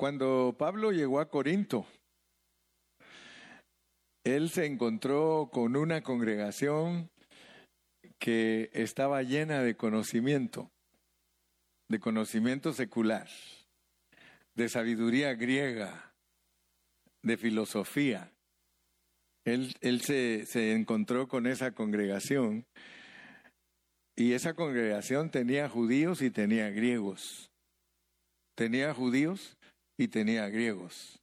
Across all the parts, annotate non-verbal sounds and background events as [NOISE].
Cuando Pablo llegó a Corinto, él se encontró con una congregación que estaba llena de conocimiento, de conocimiento secular, de sabiduría griega, de filosofía. Él, él se, se encontró con esa congregación y esa congregación tenía judíos y tenía griegos. Tenía judíos y tenía griegos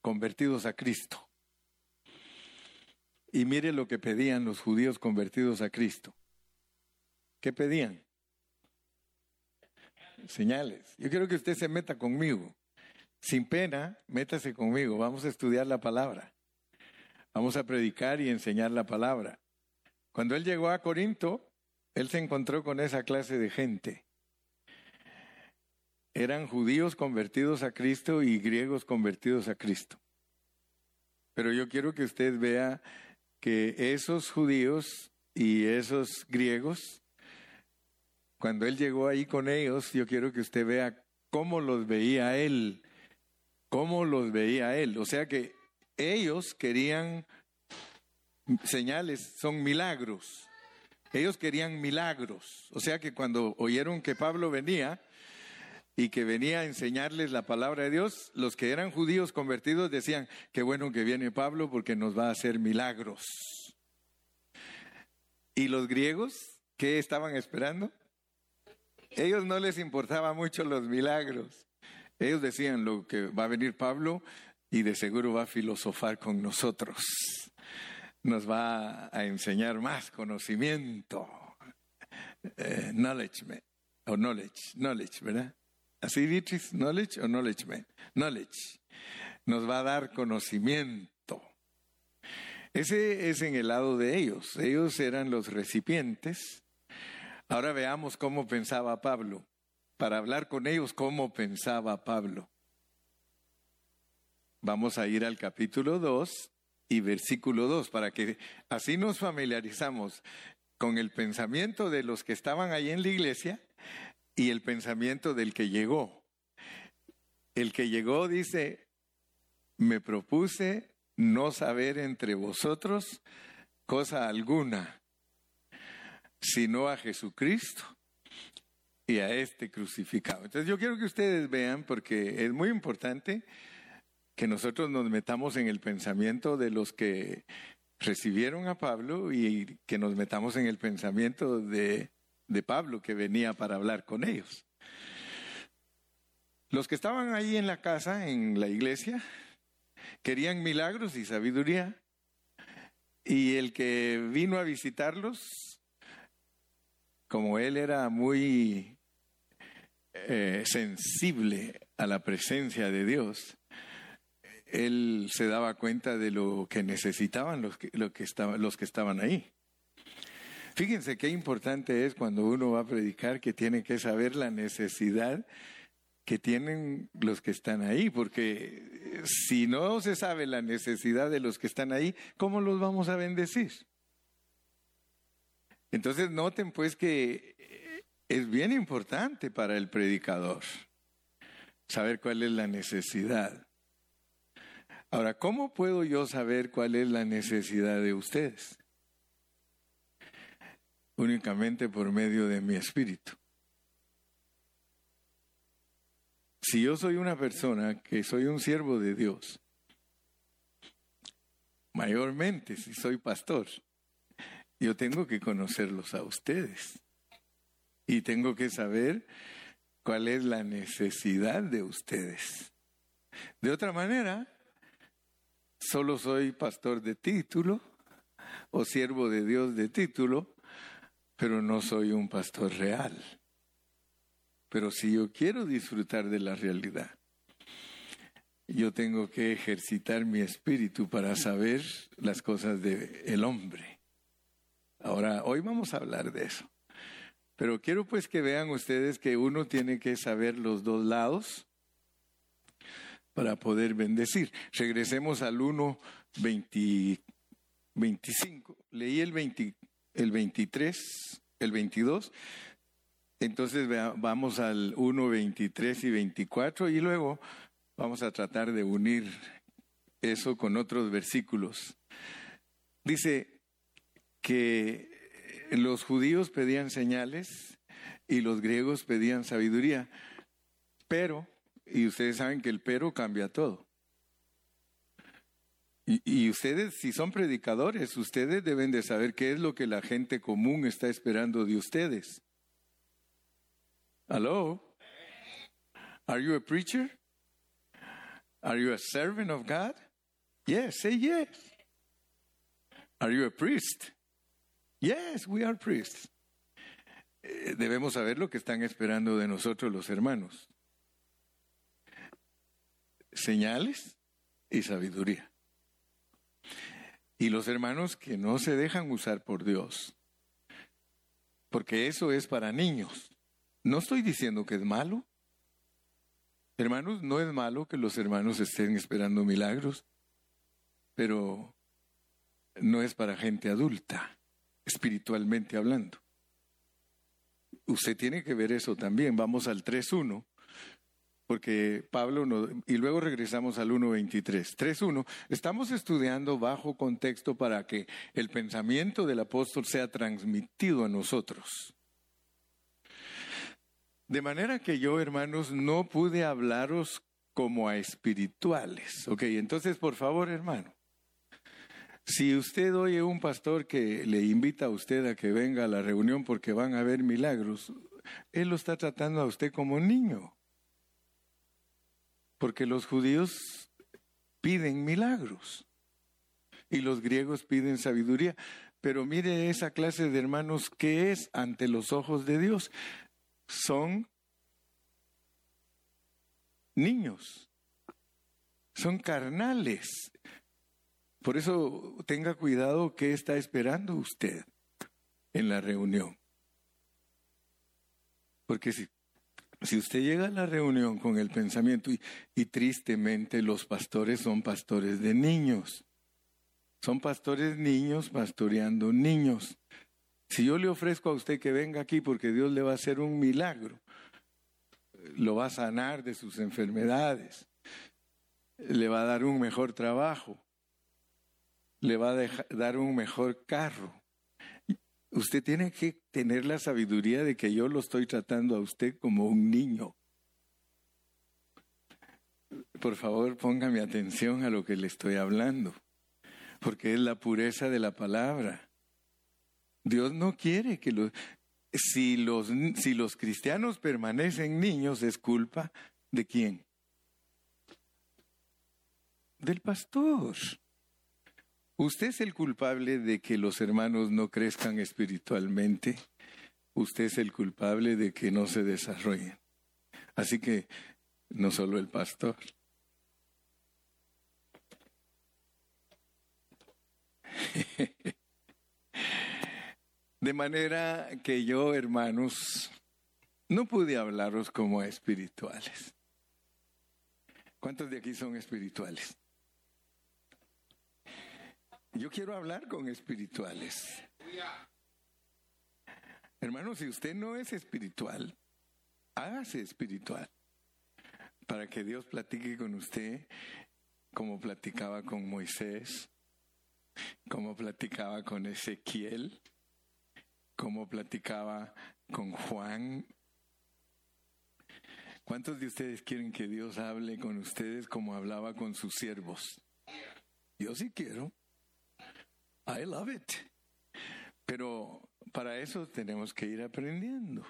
convertidos a Cristo. Y mire lo que pedían los judíos convertidos a Cristo. ¿Qué pedían? Señales. Yo quiero que usted se meta conmigo. Sin pena, métase conmigo. Vamos a estudiar la palabra. Vamos a predicar y enseñar la palabra. Cuando él llegó a Corinto, él se encontró con esa clase de gente eran judíos convertidos a Cristo y griegos convertidos a Cristo. Pero yo quiero que usted vea que esos judíos y esos griegos, cuando él llegó ahí con ellos, yo quiero que usted vea cómo los veía él, cómo los veía él. O sea que ellos querían señales, son milagros. Ellos querían milagros. O sea que cuando oyeron que Pablo venía, y que venía a enseñarles la palabra de Dios, los que eran judíos convertidos decían, qué bueno que viene Pablo porque nos va a hacer milagros. ¿Y los griegos qué estaban esperando? Ellos no les importaba mucho los milagros. Ellos decían lo que va a venir Pablo y de seguro va a filosofar con nosotros. Nos va a enseñar más conocimiento. Eh, knowledge, o knowledge, knowledge, ¿verdad? Así dices, knowledge o knowledge, knowledge. Nos va a dar conocimiento. Ese es en el lado de ellos. Ellos eran los recipientes. Ahora veamos cómo pensaba Pablo. Para hablar con ellos, cómo pensaba Pablo. Vamos a ir al capítulo 2 y versículo 2 para que así nos familiarizamos con el pensamiento de los que estaban ahí en la iglesia y el pensamiento del que llegó. El que llegó dice, me propuse no saber entre vosotros cosa alguna, sino a Jesucristo y a este crucificado. Entonces yo quiero que ustedes vean, porque es muy importante que nosotros nos metamos en el pensamiento de los que recibieron a Pablo y que nos metamos en el pensamiento de de Pablo que venía para hablar con ellos. Los que estaban ahí en la casa, en la iglesia, querían milagros y sabiduría. Y el que vino a visitarlos, como él era muy eh, sensible a la presencia de Dios, él se daba cuenta de lo que necesitaban los que, lo que los que estaban ahí. Fíjense qué importante es cuando uno va a predicar que tiene que saber la necesidad que tienen los que están ahí, porque si no se sabe la necesidad de los que están ahí, ¿cómo los vamos a bendecir? Entonces noten pues que es bien importante para el predicador saber cuál es la necesidad. Ahora, ¿cómo puedo yo saber cuál es la necesidad de ustedes? Únicamente por medio de mi espíritu. Si yo soy una persona que soy un siervo de Dios, mayormente si soy pastor, yo tengo que conocerlos a ustedes y tengo que saber cuál es la necesidad de ustedes. De otra manera, solo soy pastor de título o siervo de Dios de título pero no soy un pastor real. Pero si yo quiero disfrutar de la realidad, yo tengo que ejercitar mi espíritu para saber las cosas del hombre. Ahora, hoy vamos a hablar de eso. Pero quiero pues que vean ustedes que uno tiene que saber los dos lados para poder bendecir. Regresemos al 1, 25. Leí el 20, el 23, el 22. Entonces vamos al 1, 23 y 24 y luego Vamos a tratar de unir eso con otros versículos. Dice que los judíos pedían señales y los griegos pedían sabiduría, pero, y ustedes saben que el pero cambia todo. Y, ustedes, si son predicadores, ustedes deben de saber qué es lo que la gente común está esperando de ustedes. Hello? Are you a preacher? Are you a servant of God? Yes, say yes. Are you a priest? Yes, we are priests. Eh, debemos saber lo que están esperando de nosotros los hermanos. Señales y sabiduría. Y los hermanos que no se dejan usar por Dios. Porque eso es para niños. No estoy diciendo que es malo. Hermanos, no es malo que los hermanos estén esperando milagros, pero no es para gente adulta, espiritualmente hablando. Usted tiene que ver eso también. Vamos al 3.1 porque Pablo, no, y luego regresamos al 1.23. 3.1, estamos estudiando bajo contexto para que el pensamiento del apóstol sea transmitido a nosotros. De manera que yo, hermanos, no pude hablaros como a espirituales. Ok, entonces, por favor, hermano, si usted oye un pastor que le invita a usted a que venga a la reunión porque van a haber milagros, él lo está tratando a usted como niño. Porque los judíos piden milagros y los griegos piden sabiduría. Pero mire esa clase de hermanos que es ante los ojos de Dios. Son niños, son carnales. Por eso tenga cuidado qué está esperando usted en la reunión. Porque si si usted llega a la reunión con el pensamiento y, tristemente los pastores son pastores de niños, son pastores niños pastoreando niños. Si yo le ofrezco a usted que venga aquí porque Dios le va a hacer un milagro, lo va a sanar de sus enfermedades, le va a dar un mejor trabajo, le va a dar un mejor carro, Usted tiene que tener la sabiduría de que yo lo estoy tratando a usted como un niño. Por favor, póngame atención a lo que le estoy hablando, porque es la pureza de la palabra. Dios no quiere que los... Si los, si los cristianos permanecen niños, es culpa de quién? Del pastor. Usted es el culpable de que los hermanos no crezcan espiritualmente. Usted es el culpable de que no se desarrollen. Así que no solo el pastor. [LAUGHS] De manera que yo, hermanos, no pude hablaros como espirituales. ¿Cuántos de aquí son espirituales? Yo quiero hablar con espirituales. Hermano, si usted no es espiritual, hágase espiritual para que Dios platique con usted como platicaba con Moisés, como platicaba con Ezequiel, como platicaba con Juan. ¿Cuántos de ustedes quieren que Dios hable con ustedes como hablaba con sus siervos? Yo sí quiero. I love it. Pero para eso tenemos que ir aprendiendo.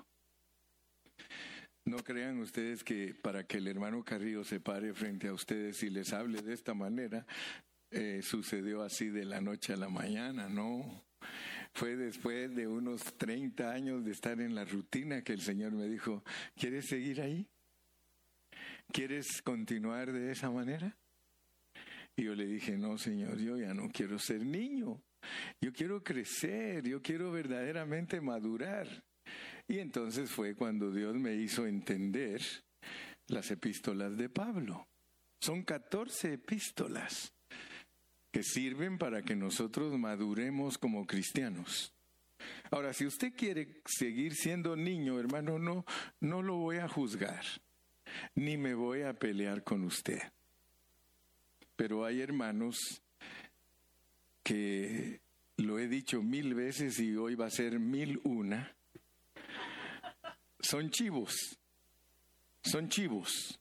No crean ustedes que para que el hermano Carrillo se pare frente a ustedes y les hable de esta manera, eh, sucedió así de la noche a la mañana, no. Fue después de unos 30 años de estar en la rutina que el Señor me dijo, ¿quieres seguir ahí? ¿Quieres continuar de esa manera? [LAUGHS] Y yo le dije, no, Señor, yo ya no quiero ser niño. Yo quiero crecer, yo quiero verdaderamente madurar. Y entonces fue cuando Dios me hizo entender las epístolas de Pablo. Son 14 epístolas que sirven para que nosotros maduremos como cristianos. Ahora, si usted quiere seguir siendo niño, hermano, no, no lo voy a juzgar. ni me voy a pelear con usted. Pero hay hermanos que lo he dicho mil veces y hoy va a ser mil una. Son chivos, son chivos.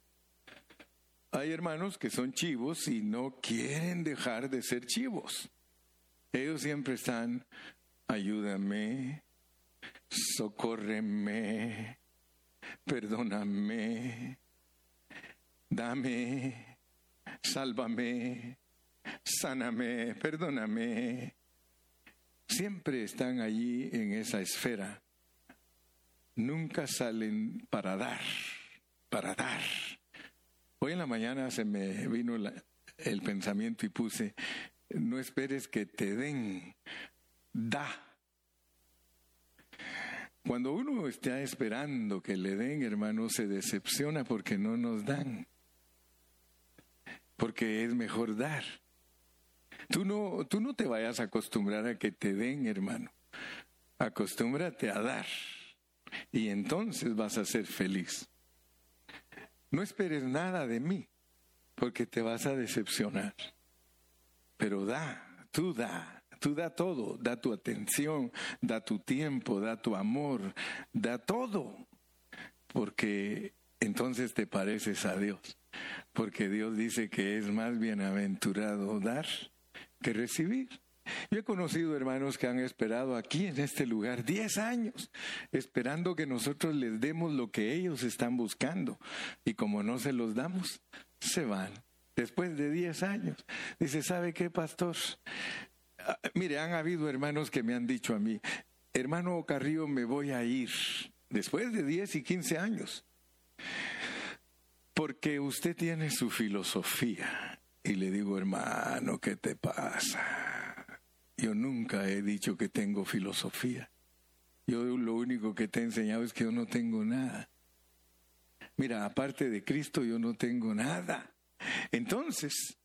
Hay hermanos que son chivos y no quieren dejar de ser chivos. Ellos siempre están, ayúdame, socórreme, perdóname, dame, sálvame, sáname, perdóname. Siempre están allí en esa esfera. Nunca salen para dar, para dar. Hoy en la mañana se me vino el pensamiento y puse, no esperes que te den, da. Cuando uno está esperando que le den, hermano, se decepciona porque no nos dan. Porque es mejor dar. Tú no, tú no te vayas a acostumbrar a que te den, hermano. Acostúmbrate a dar. Y entonces vas a ser feliz. No esperes nada de mí, porque te vas a decepcionar. Pero da, tú da, tú da todo, da tu atención, da tu tiempo, da tu amor, da todo, porque entonces te pareces a Dios, porque Dios dice que es más bienaventurado dar que recibir. Yo he conocido hermanos que han esperado aquí en este lugar 10 años, esperando que nosotros les demos lo que ellos están buscando. Y como no se los damos, se van. Después de 10 años. Dice, ¿sabe qué, pastor? Ah, mire, han habido hermanos que me han dicho a mí, hermano Carrillo, me voy a ir después de 10 y 15 años. Porque usted tiene su filosofía. Y le digo, hermano, ¿qué te pasa? Yo nunca he dicho que tengo filosofía. Yo lo único que te he enseñado es que yo no tengo nada. Mira, aparte de Cristo yo no tengo nada. Entonces,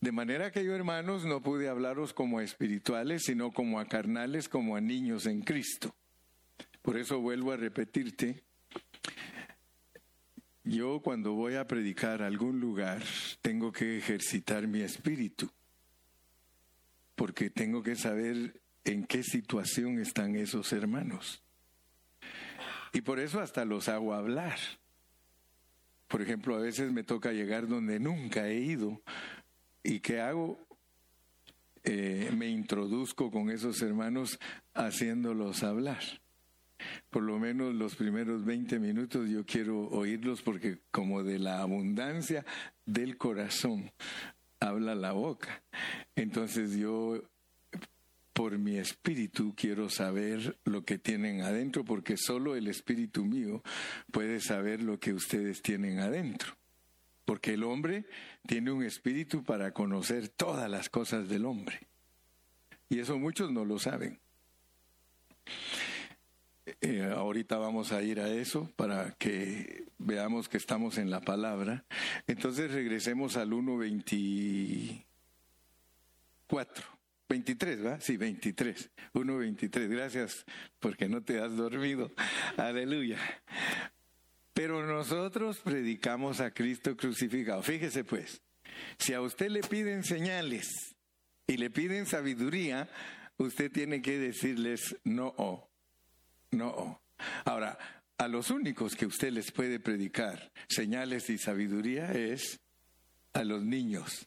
de manera que yo, hermanos, no pude hablaros como a espirituales, sino como a carnales, como a niños en Cristo. Por eso vuelvo a repetirte, yo cuando voy a predicar a algún lugar, tengo que ejercitar mi espíritu porque tengo que saber en qué situación están esos hermanos. Y por eso hasta los hago hablar. Por ejemplo, a veces me toca llegar donde nunca he ido. ¿Y qué hago? Eh, me introduzco con esos hermanos haciéndolos hablar. Por lo menos los primeros 20 minutos yo quiero oírlos porque como de la abundancia del corazón habla la boca. Entonces yo, por mi espíritu, quiero saber lo que tienen adentro, porque solo el espíritu mío puede saber lo que ustedes tienen adentro. Porque el hombre tiene un espíritu para conocer todas las cosas del hombre. Y eso muchos no lo saben. Eh, ahorita vamos a ir a eso para que veamos que estamos en la palabra. Entonces regresemos al 1.24. 23, ¿va? Sí, 23. 1.23. Gracias porque no te has dormido. Aleluya. Pero nosotros predicamos a Cristo crucificado. Fíjese pues, si a usted le piden señales y le piden sabiduría, usted tiene que decirles no. No. Ahora, a los únicos que usted les puede predicar señales y sabiduría es a los niños.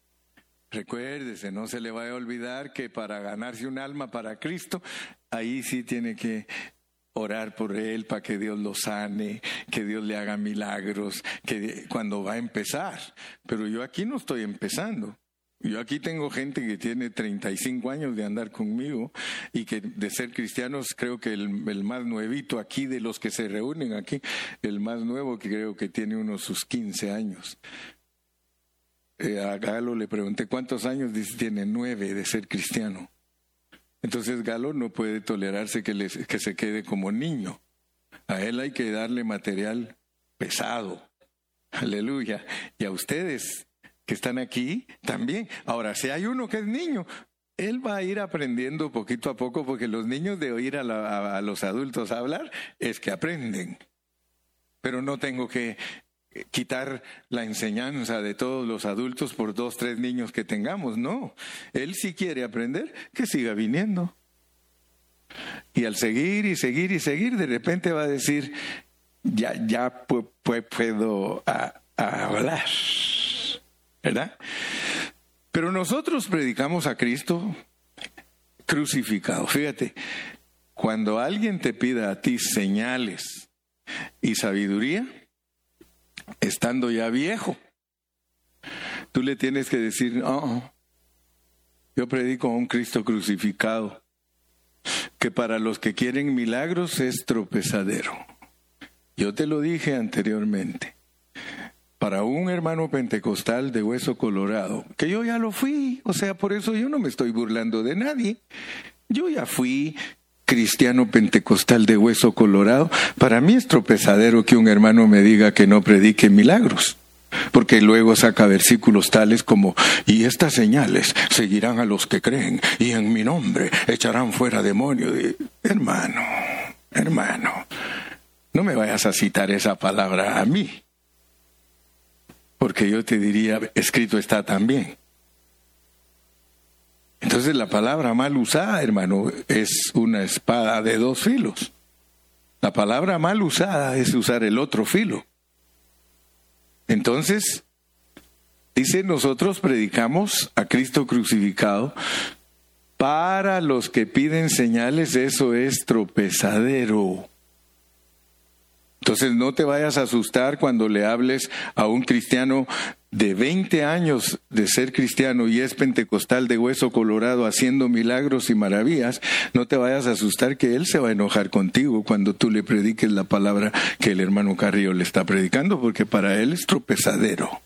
Recuérdese, no se le vaya a olvidar que para ganarse un alma para Cristo, ahí sí tiene que orar por él para que Dios lo sane, que Dios le haga milagros, que cuando va a empezar. Pero yo aquí no estoy empezando. Yo aquí tengo gente que tiene 35 años de andar conmigo y que de ser cristianos creo que el, más nuevito aquí de los que se reúnen aquí, el más nuevo que creo que tiene unos sus 15 años. Eh, a Galo le pregunté cuántos años, dice tiene nueve de ser cristiano. Entonces Galo no puede tolerarse que, que se quede como niño. A él hay que darle material pesado. Aleluya. Y a ustedes que están aquí también. Ahora, si hay uno que es niño, él va a ir aprendiendo poquito a poco porque los niños de oír a, los adultos hablar es que aprenden. Pero no tengo que quitar la enseñanza de todos los adultos por dos, tres niños que tengamos. No, Él si quiere aprender, que siga viniendo. Y al seguir y seguir y seguir, de repente va a decir, ya, ya puedo hablar. ¿Verdad? Pero nosotros predicamos a Cristo crucificado. Fíjate, cuando alguien te pida a ti señales y sabiduría, estando ya viejo, tú le tienes que decir, no, yo predico a un Cristo crucificado, que para los que quieren milagros es tropezadero. Yo te lo dije anteriormente. Para un hermano pentecostal de hueso colorado, que yo ya lo fui, o sea, por eso yo no me estoy burlando de nadie. Yo ya fui cristiano pentecostal de hueso colorado. Para mí es tropezadero que un hermano me diga que no predique milagros porque luego saca versículos tales como, y estas señales seguirán a los que creen, y en mi nombre echarán fuera demonios. hermano, hermano, no me vayas a citar esa palabra a mí, porque yo te diría, escrito está también. Entonces la palabra mal usada, hermano, es una espada de dos filos. La palabra mal usada es usar el otro filo. Entonces, dice, nosotros predicamos a Cristo crucificado. Para los que piden señales, eso es tropezadero. Entonces no te vayas a asustar cuando le hables a un cristiano de 20 años de ser cristiano y es pentecostal de hueso colorado haciendo milagros y maravillas, no te vayas a asustar que él se va a enojar contigo cuando tú le prediques la palabra que el hermano Carrillo le está predicando, porque para él es tropezadero.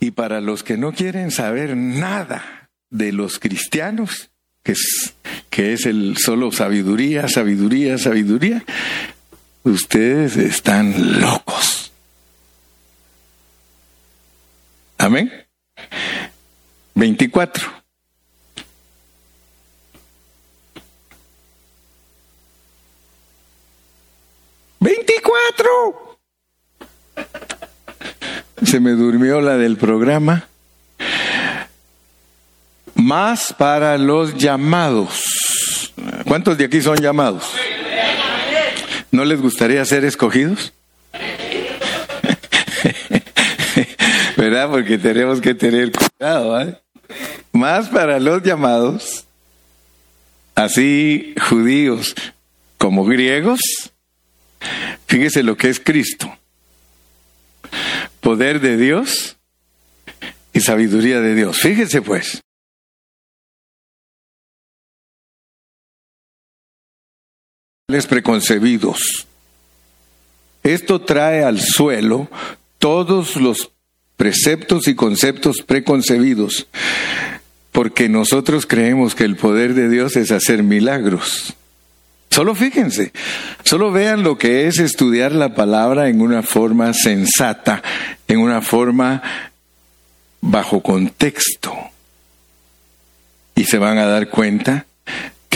Y para los que no quieren saber nada de los cristianos, que es, que es el solo sabiduría, sabiduría, sabiduría, ustedes están locos. Amén. 24. ¡Veinticuatro! Se me durmió la del programa más para los llamados. ¿Cuántos de aquí son llamados? ¿No les gustaría ser escogidos? [LAUGHS] ¿Verdad? Porque tenemos que tener cuidado. ¿eh? Más para los llamados, así judíos como griegos, fíjese lo que es Cristo. Poder de Dios y sabiduría de Dios. Fíjese pues. Preconcebidos. Esto trae al suelo todos los preceptos y conceptos preconcebidos, porque nosotros creemos que el poder de Dios es hacer milagros. Solo fíjense, solo vean lo que es estudiar la palabra en una forma sensata, en una forma bajo contexto. Y se van a dar cuenta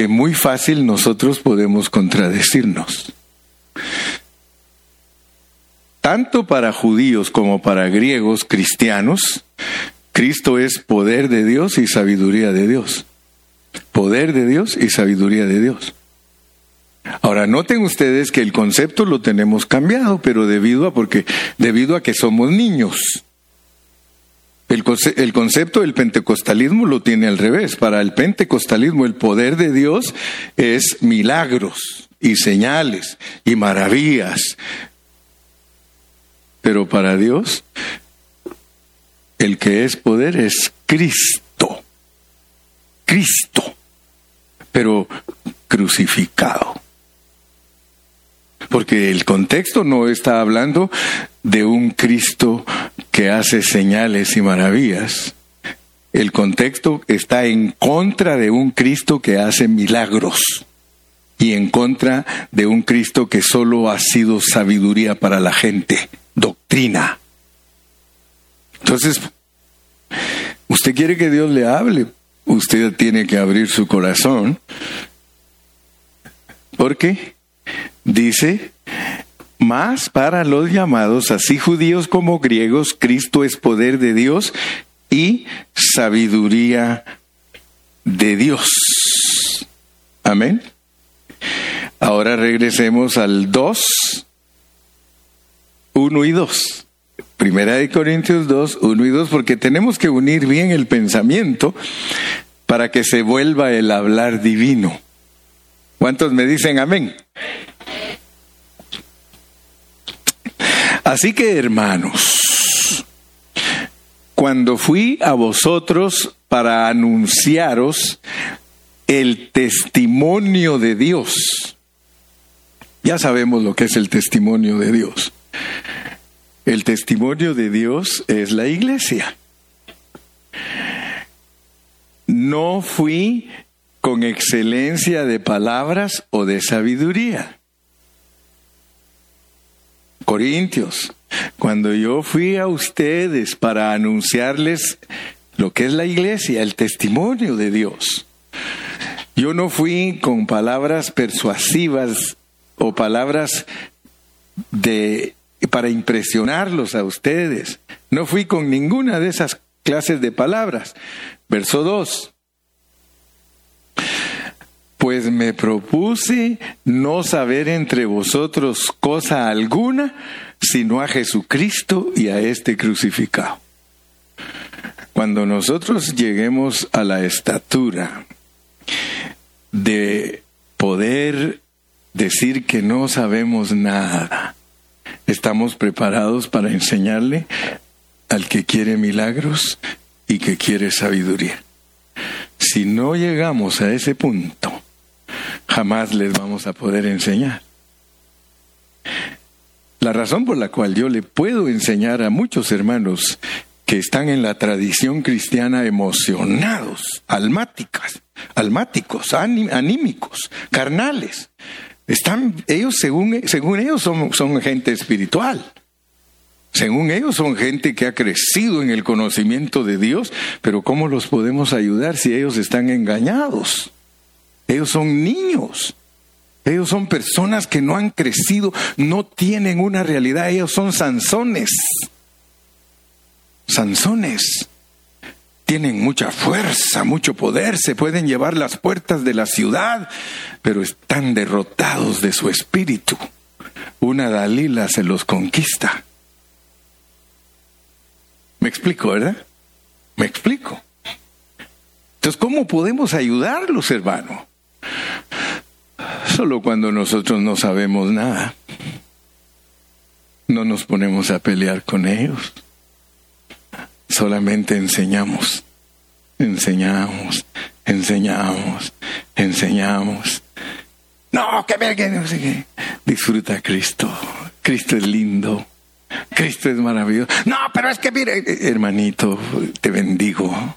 que muy fácil nosotros podemos contradecirnos. Tanto para judíos como para griegos cristianos, Cristo es poder de Dios y sabiduría de Dios. Poder de Dios y sabiduría de Dios. Ahora noten ustedes que el concepto lo tenemos cambiado, pero debido a porque debido a que somos niños. El, concepto del pentecostalismo lo tiene al revés. Para el pentecostalismo el poder de Dios es milagros y señales y maravillas. Pero para Dios el que es poder es Cristo. Cristo. Pero crucificado. Porque el contexto no está hablando de un Cristo que hace señales y maravillas. El contexto está en contra de un Cristo que hace milagros y en contra de un Cristo que solo ha sido sabiduría para la gente, doctrina. Entonces, usted quiere que Dios le hable, usted tiene que abrir su corazón. ¿Por qué? Dice, más para los llamados, así judíos como griegos, Cristo es poder de Dios y sabiduría de Dios. Amén. Ahora regresemos al 2, 1 y 2. Primera de Corintios 2, 1 y 2, porque tenemos que unir bien el pensamiento para que se vuelva el hablar divino. ¿Cuántos me dicen amén? Así que hermanos, cuando fui a vosotros para anunciaros el testimonio de Dios, ya sabemos lo que es el testimonio de Dios. El testimonio de Dios es la iglesia. No fui con excelencia de palabras o de sabiduría. Corintios, cuando yo fui a ustedes para anunciarles lo que es la iglesia, el testimonio de Dios, yo no fui con palabras persuasivas o palabras de para impresionarlos a ustedes. No fui con ninguna de esas clases de palabras. Verso 2. Pues me propuse no saber entre vosotros cosa alguna, sino a Jesucristo y a este crucificado. Cuando nosotros lleguemos a la estatura de poder decir que no sabemos nada, estamos preparados para enseñarle al que quiere milagros y que quiere sabiduría. Si no llegamos a ese punto, jamás les vamos a poder enseñar. La razón por la cual yo le puedo enseñar a muchos hermanos que están en la tradición cristiana emocionados, almáticas, almáticos, anímicos, carnales. Están, ellos, según, según ellos, son, son gente espiritual. Según ellos son gente que ha crecido en el conocimiento de Dios, pero ¿cómo los podemos ayudar si ellos están engañados? Ellos son niños. Ellos son personas que no han crecido, no tienen una realidad. Ellos son Sansones. Sansones. Tienen mucha fuerza, mucho poder, se pueden llevar las puertas de la ciudad, pero están derrotados de su espíritu. Una Dalila se los conquista. Me explico, ¿verdad? Me explico. Entonces, ¿cómo podemos ayudarlos, hermano? Solo cuando nosotros no sabemos nada, no nos ponemos a pelear con ellos. Solamente enseñamos, enseñamos, enseñamos, enseñamos. No, que me no sé qué. Disfruta a Cristo. Cristo es lindo. Cristo es maravilloso. No, pero es que mire, hermanito, te bendigo.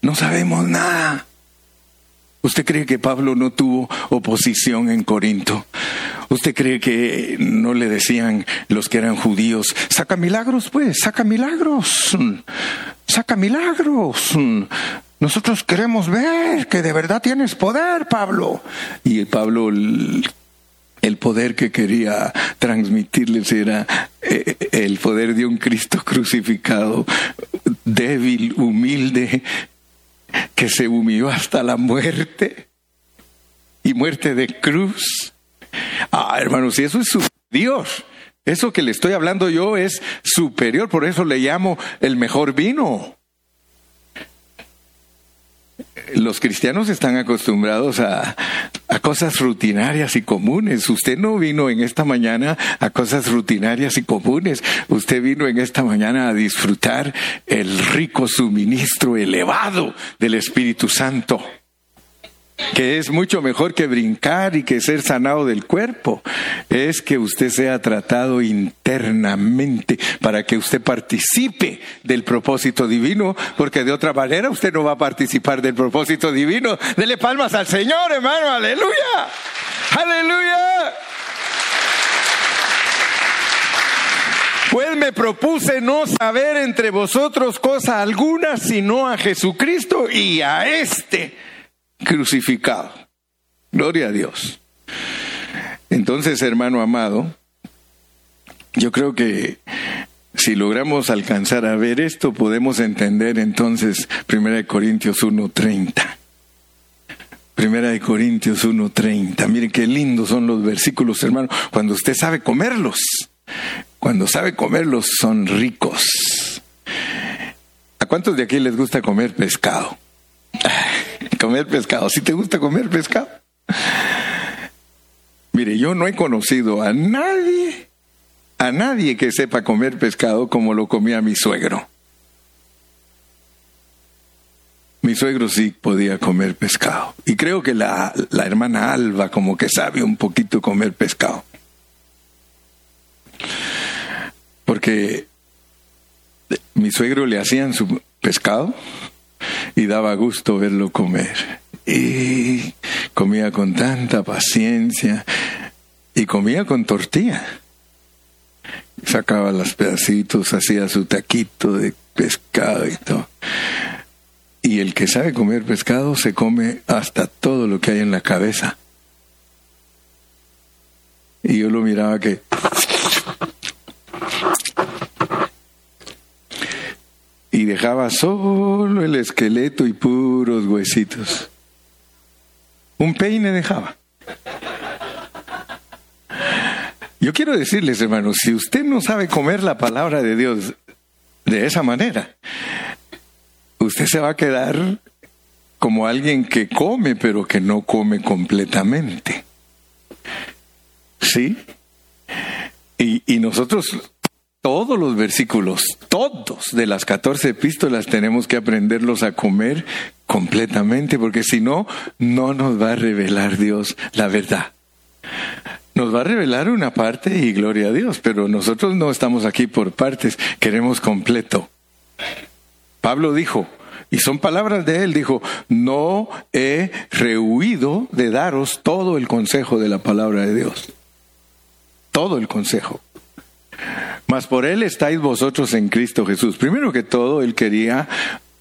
No sabemos nada. ¿Usted cree que Pablo no tuvo oposición en Corinto? ¿Usted cree que no le decían los que eran judíos, saca milagros pues, saca milagros, saca milagros? Nosotros queremos ver que de verdad tienes poder, Pablo. Y Pablo el poder que quería transmitirles era eh, el poder de un Cristo crucificado, débil, humilde, que se humilló hasta la muerte y muerte de cruz. Ah, hermanos, y eso es superior. Eso que le estoy hablando yo es superior, por eso le llamo el mejor vino. Los cristianos están acostumbrados a, a, cosas rutinarias y comunes. Usted no vino en esta mañana a cosas rutinarias y comunes. Usted vino en esta mañana a disfrutar el rico suministro elevado del Espíritu Santo que es mucho mejor que brincar y que ser sanado del cuerpo, es que usted sea tratado internamente para que usted participe del propósito divino, porque de otra manera usted no va a participar del propósito divino. Dele palmas al Señor, hermano, aleluya, aleluya. Pues me propuse no saber entre vosotros cosa alguna, sino a Jesucristo y a este crucificado. Gloria a Dios. Entonces, hermano amado, yo creo que si logramos alcanzar a ver esto, podemos entender entonces 1 Corintios 1.30. Primera de Corintios 1.30. Miren qué lindos son los versículos, hermano. Cuando usted sabe comerlos, cuando sabe comerlos son ricos. ¿A cuántos de aquí les gusta comer pescado? [LAUGHS] comer pescado. ¿Sí te gusta comer pescado? Mire, yo no he conocido a nadie, a nadie que sepa comer pescado como lo comía mi suegro. Mi suegro sí podía comer pescado. Y creo que la, la hermana Alba como que sabe un poquito comer pescado. Porque mi suegro le hacían su pescado y daba gusto verlo comer y comía con tanta paciencia y comía con tortilla. Sacaba los pedacitos, hacía su taquito de pescado y todo. Y el que sabe comer pescado se come hasta todo lo que hay en la cabeza. Y yo lo miraba que... Y dejaba solo el esqueleto y puros huesitos. Un peine dejaba. Yo quiero decirles, hermanos, si usted no sabe comer la palabra de Dios de esa manera, usted se va a quedar como alguien que come, pero que no come completamente. ¿Sí? Y, y nosotros todos los versículos, todos de las 14 epístolas tenemos que aprenderlos a comer completamente, porque si no, no nos va a revelar Dios la verdad. Nos va a revelar una parte y gloria a Dios, pero nosotros no estamos aquí por partes, queremos completo. Pablo dijo, y son palabras de él, dijo, no he rehuido de daros todo el consejo de la palabra de Dios. Todo el consejo. Mas por él estáis vosotros en Cristo Jesús. Primero que todo, él quería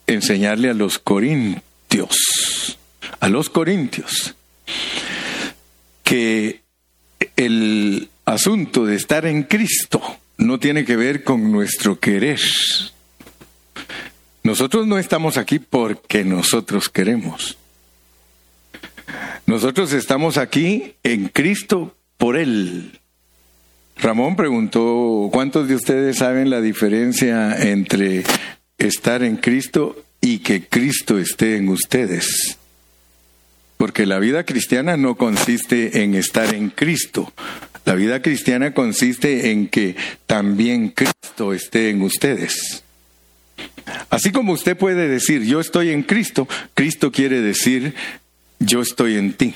enseñarle a los corintios, a los corintios, que el asunto de estar en Cristo no tiene que ver con nuestro querer. Nosotros no estamos aquí porque nosotros queremos. Nosotros estamos aquí en Cristo por Él. Ramón preguntó, ¿cuántos de ustedes saben la diferencia entre estar en Cristo y que Cristo esté en ustedes? Porque la vida cristiana no consiste en estar en Cristo. La vida cristiana consiste en que también Cristo esté en ustedes. Así como usted puede decir, yo estoy en Cristo, Cristo quiere decir, yo estoy en ti.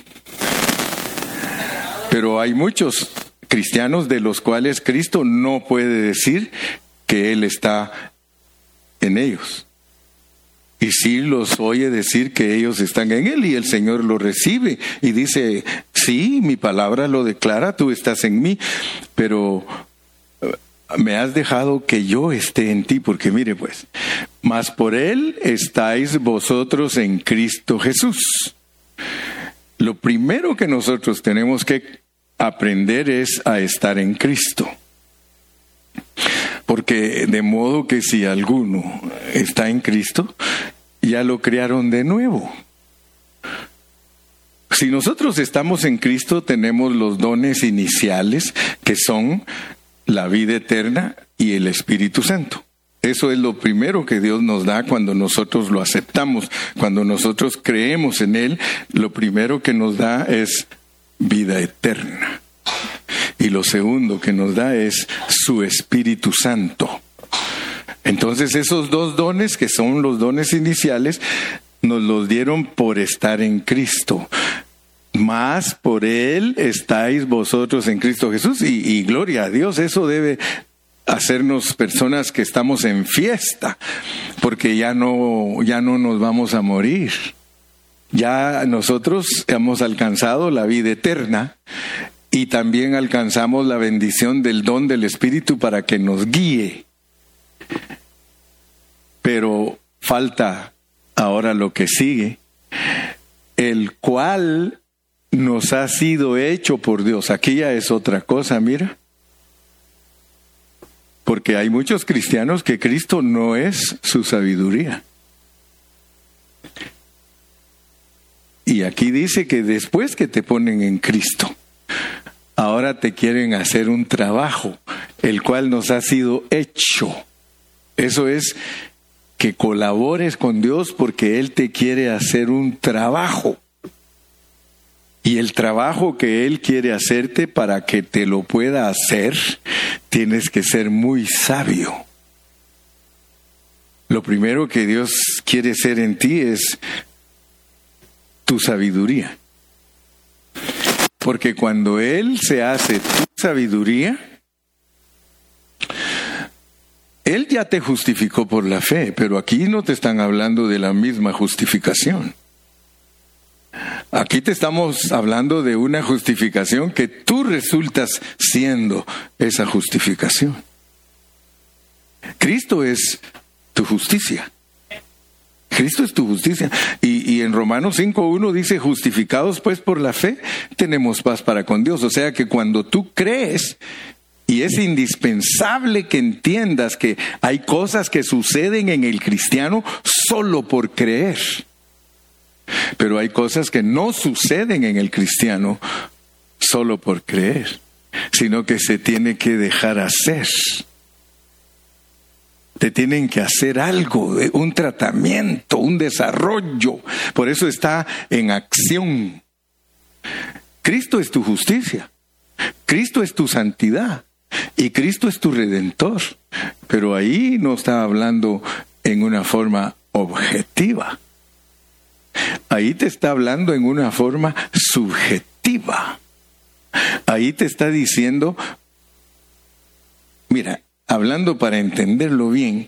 Pero hay muchos cristianos de los cuales Cristo no puede decir que Él está en ellos. Y sí los oye decir que ellos están en Él y el Señor lo recibe y dice, sí, mi palabra lo declara, tú estás en mí, pero eh, me has dejado que yo esté en ti, porque mire pues, mas por Él estáis vosotros en Cristo Jesús. Lo primero que nosotros tenemos que aprender es a estar en Cristo. Porque de modo que si alguno está en Cristo, ya lo crearon de nuevo. Si nosotros estamos en Cristo, tenemos los dones iniciales que son la vida eterna y el Espíritu Santo. Eso es lo primero que Dios nos da cuando nosotros lo aceptamos, cuando nosotros creemos en Él, lo primero que nos da es vida eterna. Y lo segundo que nos da es su Espíritu Santo. Entonces esos dos dones, que son los dones iniciales, nos los dieron por estar en Cristo. Más por Él estáis vosotros en Cristo Jesús. Y, gloria a Dios, eso debe hacernos personas que estamos en fiesta, porque ya no, ya no nos vamos a morir. Ya nosotros hemos alcanzado la vida eterna y también alcanzamos la bendición del don del Espíritu para que nos guíe. Pero falta ahora lo que sigue, el cual nos ha sido hecho por Dios. Aquí ya es otra cosa, mira. Porque hay muchos cristianos que Cristo no es su sabiduría. Y aquí dice que después que te ponen en Cristo, ahora te quieren hacer un trabajo, el cual nos ha sido hecho. Eso es que colabores con Dios porque Él te quiere hacer un trabajo. Y el trabajo que Él quiere hacerte para que te lo pueda hacer, tienes que ser muy sabio. Lo primero que Dios quiere ser en ti es tu sabiduría. Porque cuando Él se hace tu sabiduría, Él ya te justificó por la fe, pero aquí no te están hablando de la misma justificación. Aquí te estamos hablando de una justificación que tú resultas siendo esa justificación. Cristo es tu justicia. Cristo es tu justicia. Y, en Romanos 5.1 dice, justificados pues por la fe, tenemos paz para con Dios. O sea que cuando tú crees, y es indispensable que entiendas que hay cosas que suceden en el cristiano solo por creer. Pero hay cosas que no suceden en el cristiano solo por creer, sino que se tiene que dejar hacer te tienen que hacer algo, un tratamiento, un desarrollo. Por eso está en acción. Cristo es tu justicia. Cristo es tu santidad. Y Cristo es tu redentor. Pero ahí no está hablando en una forma objetiva. Ahí te está hablando en una forma subjetiva. Ahí te está diciendo, mira, hablando para entenderlo bien,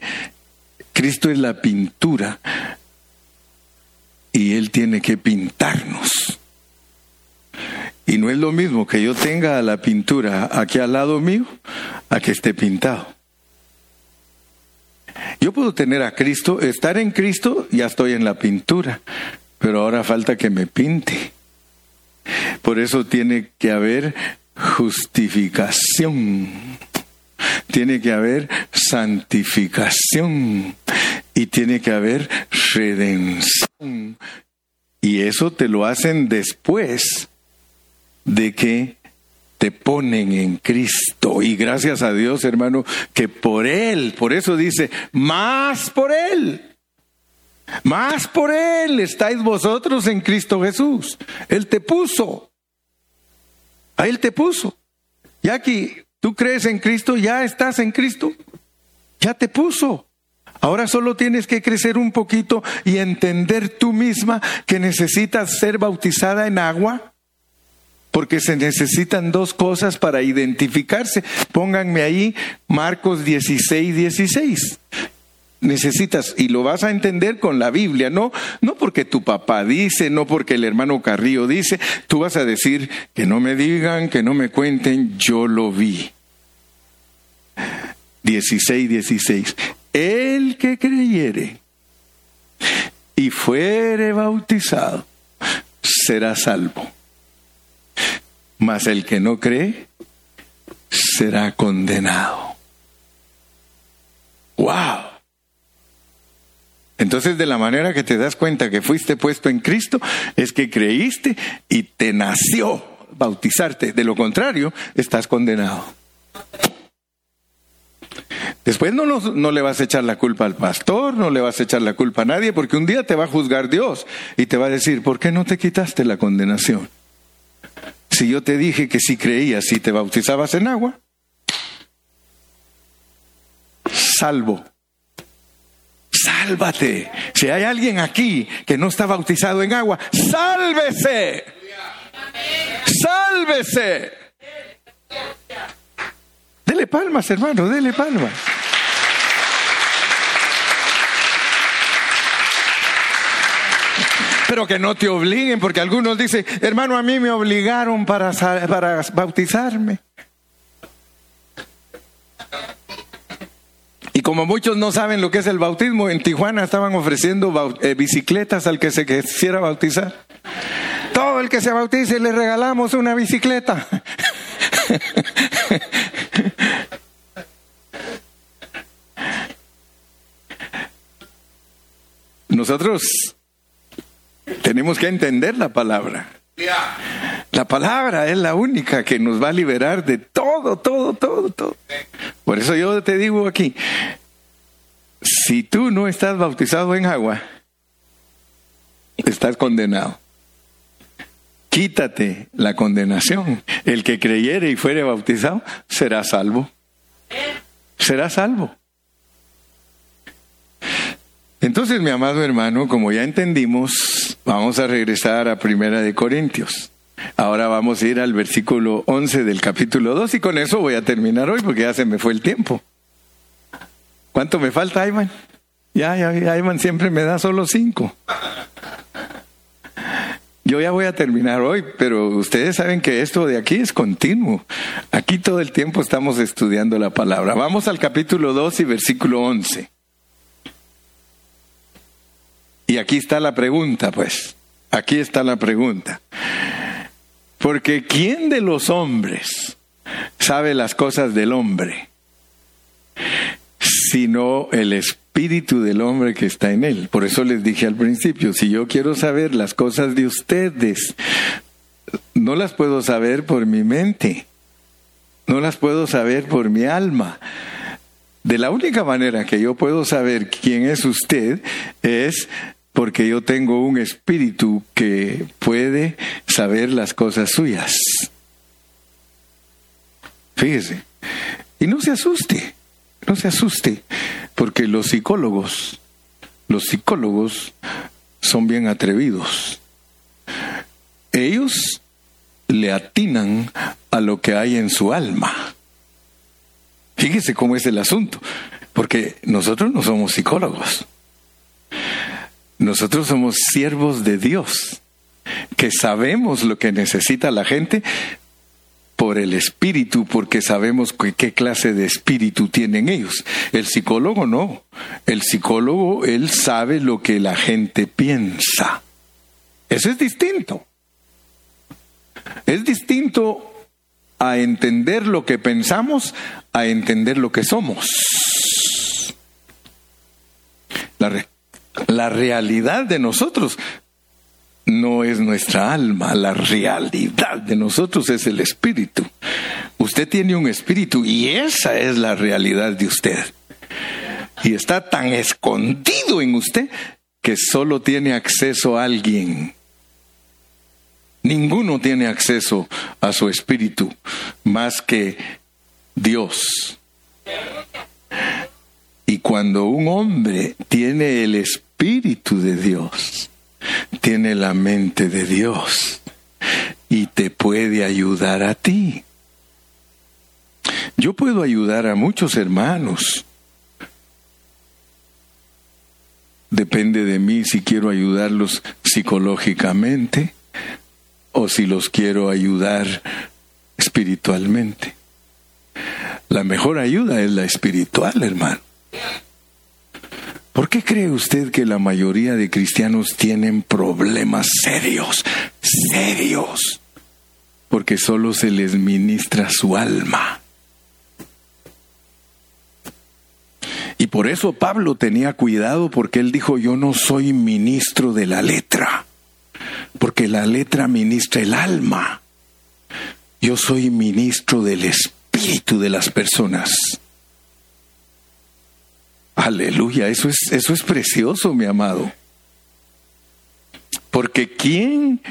Cristo es la pintura y Él tiene que pintarnos. Y no es lo mismo que yo tenga la pintura aquí al lado mío a que esté pintado. Yo puedo tener a Cristo, estar en Cristo, ya estoy en la pintura, pero ahora falta que me pinte. Por eso tiene que haber justificación tiene que haber santificación y tiene que haber redención. Y eso te lo hacen después de que te ponen en Cristo. Y gracias a Dios, hermano, que por Él, por eso dice, más por Él. Más por Él estáis vosotros en Cristo Jesús. Él te puso. A Él te puso. Y aquí Tú crees en Cristo, ya estás en Cristo, ya te puso. Ahora solo tienes que crecer un poquito y entender tú misma que necesitas ser bautizada en agua, porque se necesitan dos cosas para identificarse. Pónganme ahí Marcos 16, 16 necesitas y lo vas a entender con la Biblia, no no porque tu papá dice, no porque el hermano Carrillo dice, tú vas a decir que no me digan, que no me cuenten, yo lo vi. 16, 16. El que creyere y fuere bautizado será salvo. Mas el que no cree será condenado. ¡Wow! Entonces, de la manera que te das cuenta que fuiste puesto en Cristo, es que creíste y te nació bautizarte. De lo contrario, estás condenado. Después no, no, le vas a echar la culpa al pastor, no le vas a echar la culpa a nadie, porque un día te va a juzgar Dios y te va a decir, ¿por qué no te quitaste la condenación? Si yo te dije que si creías, si te bautizabas en agua, salvo sálvate. Si hay alguien aquí que no está bautizado en agua, sálvese. Sálvese. Dele palmas, hermano, dele palmas. Pero que no te obliguen, porque algunos dicen, hermano, a mí me obligaron para, para bautizarme. Y como muchos no saben lo que es el bautismo, en Tijuana estaban ofreciendo eh, bicicletas al que se quisiera bautizar. Todo todo el que se bautice le regalamos una bicicleta. [LAUGHS] Nosotros tenemos que entender la palabra. La palabra es la única que nos va a liberar de todo, todo, todo, todo. Por eso yo te digo aquí, si tú no estás bautizado en agua, estás condenado. Quítate la condenación. El que creyere y fuere bautizado será salvo. Será salvo. Entonces, mi amado hermano, como ya entendimos, vamos a regresar a Primera de Corintios. Ahora vamos a ir al versículo 11 del capítulo 2 y con eso voy a terminar hoy porque ya se me fue el tiempo. ¿Cuánto me falta, Ayman? Ya, ya, Ayman siempre me da solo cinco. Yo ya voy a terminar hoy, pero ustedes saben que esto de aquí es continuo. Aquí todo el tiempo estamos estudiando la palabra. Vamos al capítulo 2 y versículo 11. Y aquí está la pregunta, pues. Aquí está la pregunta. Porque ¿quién de los hombres sabe las cosas del hombre? Sino el espíritu del hombre que está en él. Por eso les dije al principio, si yo quiero saber las cosas de ustedes, no las puedo saber por mi mente, no las puedo saber por mi alma. De la única manera que yo puedo saber quién es usted es porque yo tengo un espíritu que puede saber las cosas suyas. Fíjese, y no se asuste, no se asuste, porque los psicólogos, los psicólogos son bien atrevidos. Ellos le atinan a lo que hay en su alma. Fíjese cómo es el asunto, porque nosotros no somos psicólogos. Nosotros somos siervos de Dios, que sabemos lo que necesita la gente por el espíritu, porque sabemos qué clase de espíritu tienen ellos. El psicólogo no. El psicólogo, él sabe lo que la gente piensa. Eso es distinto. Es distinto a entender lo que pensamos a entender lo que somos. La, la realidad de nosotros no es nuestra alma, la realidad de nosotros es el espíritu. Usted tiene un espíritu y esa es la realidad de usted. Y está tan escondido en usted que solo tiene acceso a alguien. Ninguno tiene acceso a su espíritu más que Dios. Y cuando un hombre tiene el Espíritu de Dios, tiene la mente de Dios y te puede ayudar a ti. Yo puedo ayudar a muchos hermanos. Depende de mí si quiero ayudarlos psicológicamente o si los quiero ayudar espiritualmente. La mejor ayuda es la espiritual, hermano. ¿Por qué cree usted que la mayoría de cristianos tienen problemas serios, serios? Porque solo se les ministra su alma. Y por eso Pablo tenía cuidado porque él dijo, yo no soy ministro de la letra, porque la letra ministra el alma. Yo soy ministro del espíritu de las personas. Aleluya, eso es, eso es precioso, mi amado. Porque ¿quién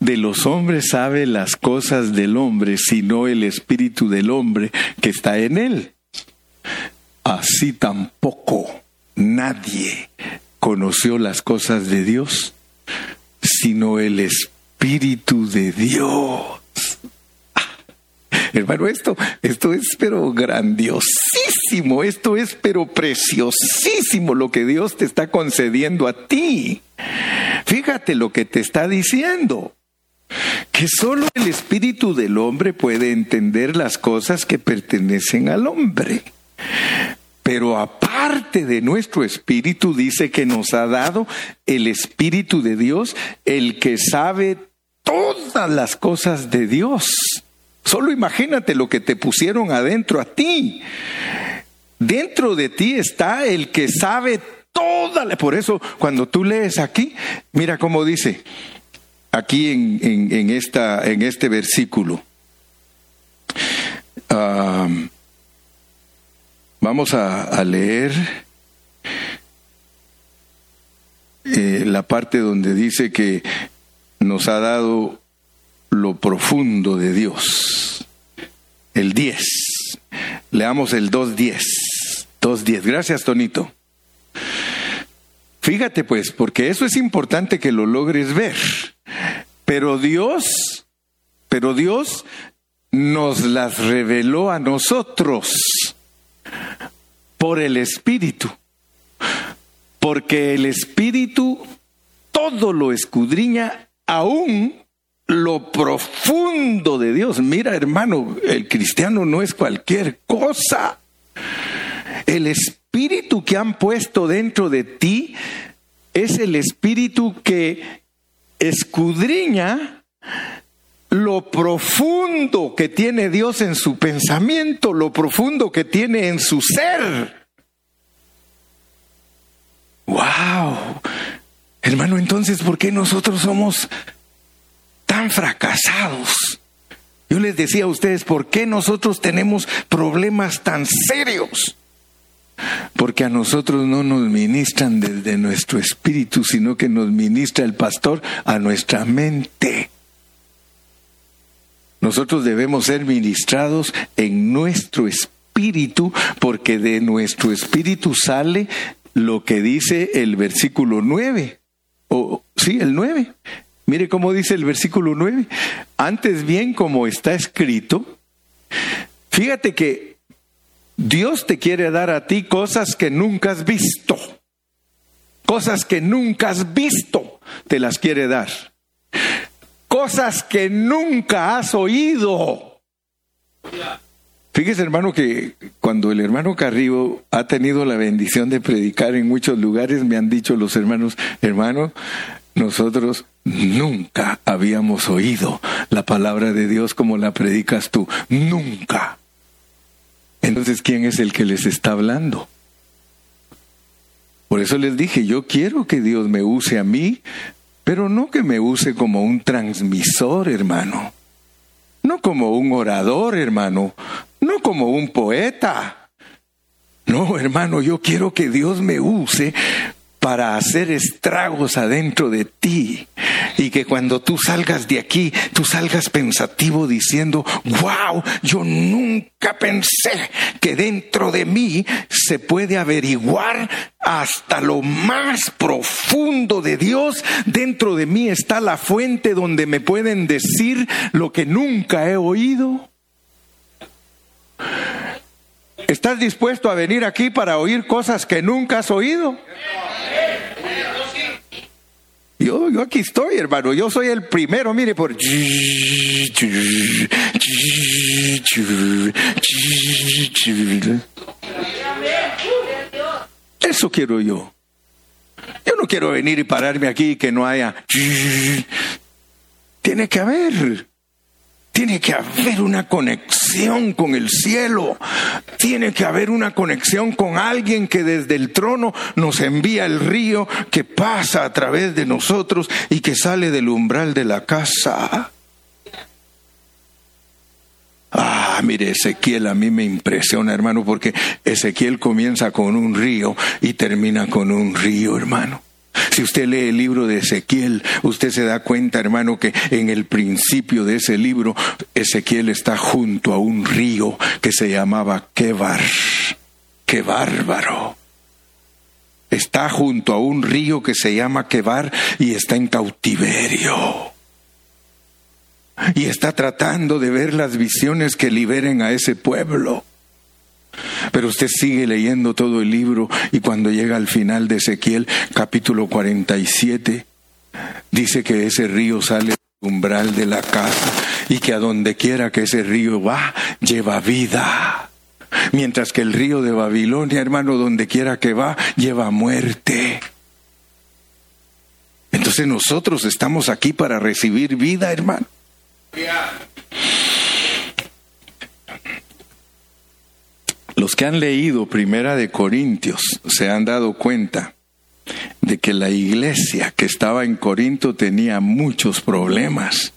de los hombres sabe las cosas del hombre sino el espíritu del hombre que está en él? Así tampoco nadie conoció las cosas de Dios sino el espíritu de Dios. Hermano, esto, esto es pero grandiosísimo, esto es pero preciosísimo lo que Dios te está concediendo a ti. Fíjate lo que te está diciendo. Que solo el espíritu del hombre puede entender las cosas que pertenecen al hombre. Pero aparte de nuestro espíritu, dice que nos ha dado el espíritu de Dios, el que sabe todas las cosas de Dios. Solo imagínate lo que te pusieron adentro a ti. Dentro de ti está el que sabe toda la... Por eso, cuando tú lees aquí, mira cómo dice aquí en, esta, en este versículo. vamos a, leer eh, la parte donde dice que nos ha dado lo profundo de Dios. El 10. Leamos el 2.10. 2.10. Gracias, Tonito. Fíjate pues, porque eso es importante que lo logres ver. Pero Dios, pero Dios nos las reveló a nosotros por el Espíritu. Porque el Espíritu todo lo escudriña aún lo profundo de Dios. Mira, hermano, el cristiano no es cualquier cosa. El espíritu que han puesto dentro de ti es el espíritu que escudriña lo profundo que tiene Dios en su pensamiento, lo profundo que tiene en su ser. ¡Wow! Hermano, entonces, ¿por qué nosotros somos tan fracasados. Yo les decía a ustedes, ¿por qué nosotros tenemos problemas tan serios? Porque a nosotros no nos ministran desde nuestro espíritu, sino que nos ministra el pastor a nuestra mente. Nosotros debemos ser ministrados en nuestro espíritu, porque de nuestro espíritu sale lo que dice el versículo 9, o sí, el 9. Mire cómo dice el versículo 9. Antes bien, como está escrito, fíjate que Dios te quiere dar a ti cosas que nunca has visto. Cosas que nunca has visto, te las quiere dar. Cosas que nunca has oído. Fíjese, hermano, que cuando el hermano Carrillo ha tenido la bendición de predicar en muchos lugares, me han dicho los hermanos, hermano, nosotros nunca habíamos oído la palabra de Dios como la predicas tú. Nunca. Entonces, ¿quién es el que les está hablando? Por eso les dije, yo quiero que Dios me use a mí, pero no que me use como un transmisor, hermano. No como un orador, hermano. No como un poeta. No, hermano, yo quiero que Dios me use para hacer estragos adentro de ti y que cuando tú salgas de aquí, tú salgas pensativo diciendo, wow, yo nunca pensé que dentro de mí se puede averiguar hasta lo más profundo de Dios. Dentro de mí está la fuente donde me pueden decir lo que nunca he oído. ¿Estás dispuesto a venir aquí para oír cosas que nunca has oído? Yo, yo aquí estoy, hermano. Yo soy el primero, mire, por... Eso quiero yo. Yo no quiero venir y pararme aquí y que no haya... Tiene que haber. Tiene que haber una conexión con el cielo. Tiene que haber una conexión con alguien que desde el trono nos envía el río que pasa a través de nosotros y que sale del umbral de la casa. Ah, mire, Ezequiel a mí me impresiona, hermano, porque Ezequiel comienza con un río y termina con un río, hermano. Si usted lee el libro de Ezequiel, usted se da cuenta, hermano, que en el principio de ese libro, Ezequiel está junto a un río que se llamaba Kebar. ¡Qué bárbaro! Está junto a un río que se llama Kebar y está en cautiverio. Y está tratando de ver las visiones que liberen a ese pueblo. Pero usted sigue leyendo todo el libro y cuando llega al final de Ezequiel, capítulo 47, dice que ese río sale del umbral de la casa y que a donde quiera que ese río va, lleva vida. Mientras que el río de Babilonia, hermano, donde quiera que va, lleva muerte. Entonces nosotros estamos aquí para recibir vida, hermano. Los que han leído Primera de Corintios se han dado cuenta de que la iglesia que estaba en Corinto tenía muchos problemas.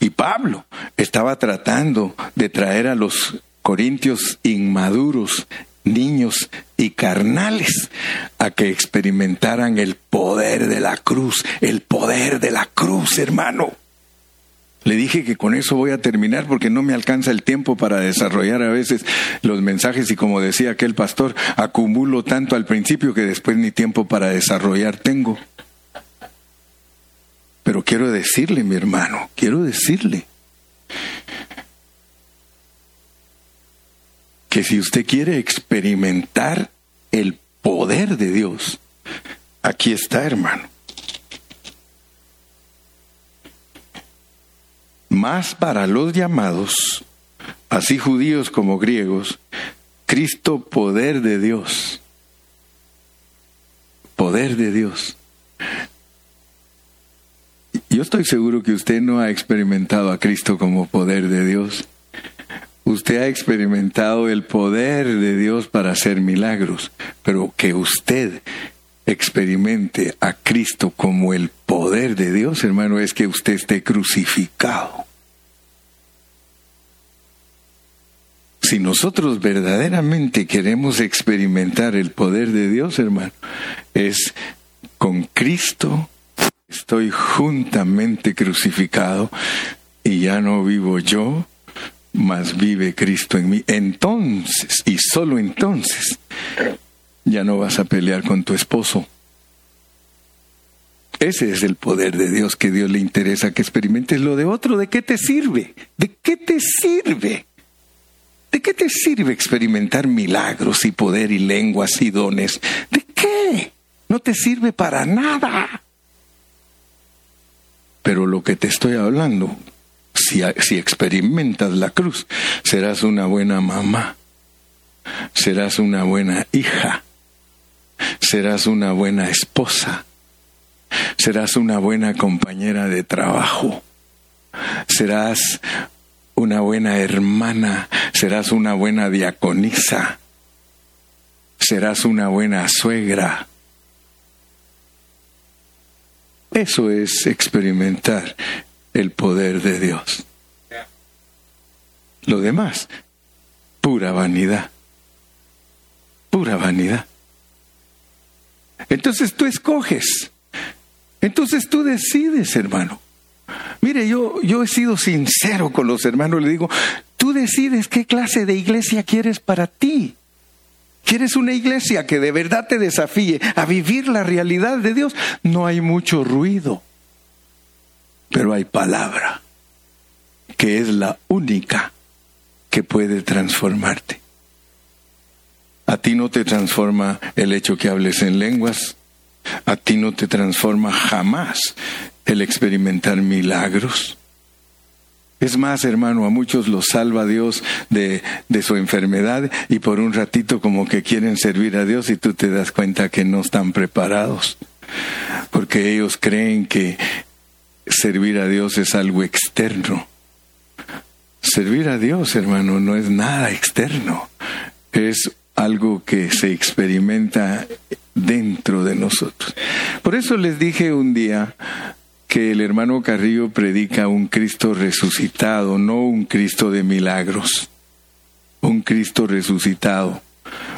Y Pablo estaba tratando de traer a los corintios inmaduros, niños y carnales a que experimentaran el poder de la cruz, el poder de la cruz, hermano. Le dije que con eso voy a terminar porque no me alcanza el tiempo para desarrollar a veces los mensajes y como decía aquel pastor, acumulo tanto al principio que después ni tiempo para desarrollar tengo. Pero quiero decirle, mi hermano, quiero decirle que si usted quiere experimentar el poder de Dios, aquí está, hermano. Más para los llamados, así judíos como griegos, Cristo poder de Dios. Poder de Dios. Yo estoy seguro que usted no ha experimentado a Cristo como poder de Dios. Usted ha experimentado el poder de Dios para hacer milagros, pero que usted experimente a Cristo como el poder de Dios, hermano, es que usted esté crucificado. Si nosotros verdaderamente queremos experimentar el poder de Dios, hermano, es con Cristo estoy juntamente crucificado y ya no vivo yo, mas vive Cristo en mí. Entonces, y solo entonces, ya no vas a pelear con tu esposo. Ese es el poder de Dios que Dios le interesa que experimentes lo de otro. ¿De qué te sirve? ¿De qué te sirve? ¿De qué te sirve experimentar milagros y poder y lenguas y dones? ¿De qué? No te sirve para nada. Pero lo que te estoy hablando, si, si experimentas la cruz, serás una buena mamá, serás una buena hija, serás una buena esposa, serás una buena compañera de trabajo, serás una buena hermana, serás una buena diaconisa, serás una buena suegra. Eso es experimentar el poder de Dios. Lo demás, pura vanidad, pura vanidad. Entonces tú escoges, entonces tú decides, hermano. Mire, yo, yo he sido sincero con los hermanos, le digo, tú decides qué clase de iglesia quieres para ti. ¿Quieres una iglesia que de verdad te desafíe a vivir la realidad de Dios? No hay mucho ruido, pero hay palabra, que es la única que puede transformarte. A ti no te transforma el hecho que hables en lenguas, a ti no te transforma jamás el experimentar milagros. Es más, hermano, a muchos los salva Dios de, de, su enfermedad y por un ratito como que quieren servir a Dios y tú te das cuenta que no están preparados, porque ellos creen que servir a Dios es algo externo. Servir a Dios, hermano, no es nada externo, es algo que se experimenta dentro de nosotros. Por eso les dije un día que el hermano Carrillo predica un Cristo resucitado, no un Cristo de milagros, un Cristo resucitado,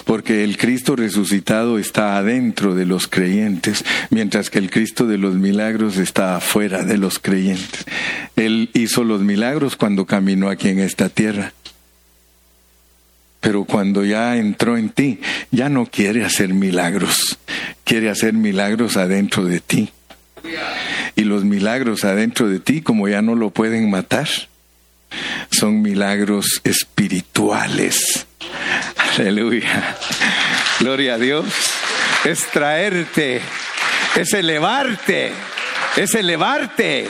porque el Cristo resucitado está adentro de los creyentes, mientras que el Cristo de los milagros está afuera de los creyentes. Él hizo los milagros cuando caminó aquí en esta tierra. Pero cuando ya entró en ti, ya no quiere hacer milagros, quiere hacer milagros adentro de ti y los milagros adentro de ti, como ya no lo pueden matar, son milagros espirituales. Aleluya. Gloria a Dios. Es traerte, es elevarte, es elevarte.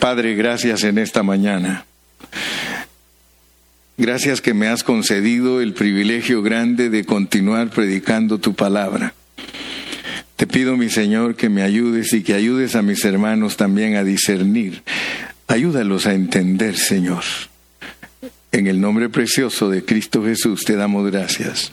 Padre, gracias en esta mañana. Gracias que me has concedido el privilegio grande de continuar predicando tu palabra. Te pido, mi Señor, que me ayudes y que ayudes a mis hermanos también a discernir. Ayúdalos a entender, Señor. En el nombre precioso de Cristo Jesús te damos gracias.